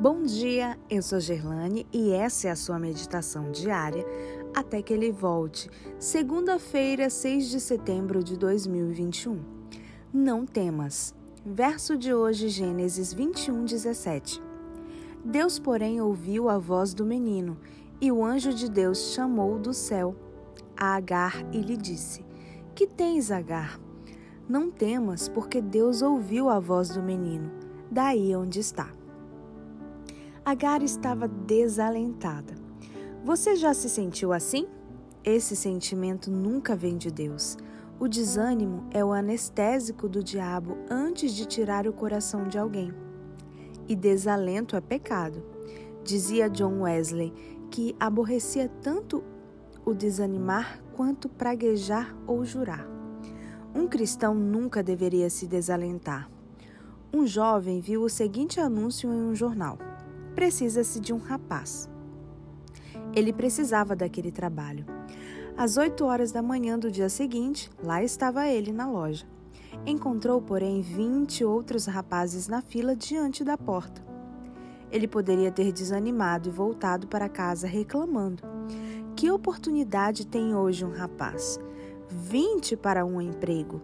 Bom dia, eu sou Gerlane e essa é a sua meditação diária até que ele volte, segunda-feira, 6 de setembro de 2021. Não temas. Verso de hoje, Gênesis 21, 17. Deus, porém, ouviu a voz do menino, e o anjo de Deus chamou do céu a Agar e lhe disse: Que tens, Agar? Não temas, porque Deus ouviu a voz do menino, daí onde está. Agar estava desalentada. Você já se sentiu assim? Esse sentimento nunca vem de Deus. O desânimo é o anestésico do diabo antes de tirar o coração de alguém. E desalento é pecado. Dizia John Wesley que aborrecia tanto o desanimar quanto praguejar ou jurar. Um cristão nunca deveria se desalentar. Um jovem viu o seguinte anúncio em um jornal: Precisa-se de um rapaz. Ele precisava daquele trabalho. Às oito horas da manhã do dia seguinte, lá estava ele na loja. Encontrou, porém, vinte outros rapazes na fila diante da porta. Ele poderia ter desanimado e voltado para casa reclamando. Que oportunidade tem hoje um rapaz? Vinte para um emprego.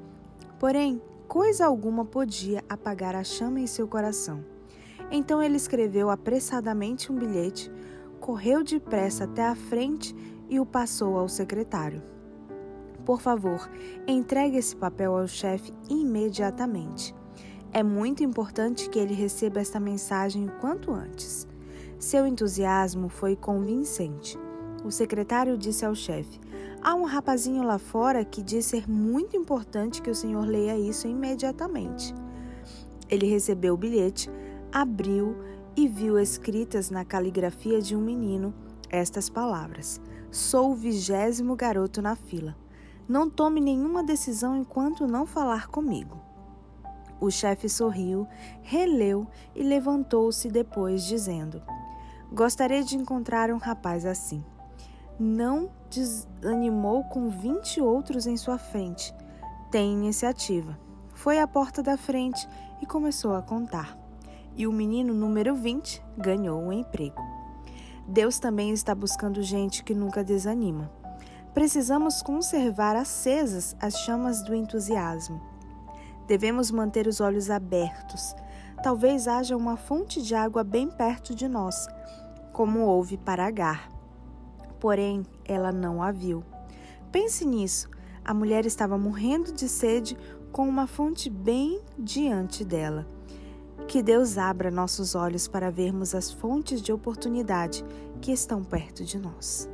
Porém, coisa alguma podia apagar a chama em seu coração. Então ele escreveu apressadamente um bilhete correu depressa até a frente e o passou ao secretário. Por favor, entregue esse papel ao chefe imediatamente. É muito importante que ele receba esta mensagem o quanto antes. Seu entusiasmo foi convincente. O secretário disse ao chefe: Há um rapazinho lá fora que diz ser muito importante que o senhor leia isso imediatamente. Ele recebeu o bilhete, abriu e viu escritas na caligrafia de um menino estas palavras: Sou o vigésimo garoto na fila. Não tome nenhuma decisão enquanto não falar comigo. O chefe sorriu, releu e levantou-se depois, dizendo: Gostaria de encontrar um rapaz assim. Não desanimou com vinte outros em sua frente. Tem iniciativa. Foi à porta da frente e começou a contar e o menino número 20 ganhou um emprego. Deus também está buscando gente que nunca desanima. Precisamos conservar acesas as chamas do entusiasmo. Devemos manter os olhos abertos. Talvez haja uma fonte de água bem perto de nós, como houve para Agar. Porém, ela não a viu. Pense nisso. A mulher estava morrendo de sede com uma fonte bem diante dela. Que Deus abra nossos olhos para vermos as fontes de oportunidade que estão perto de nós.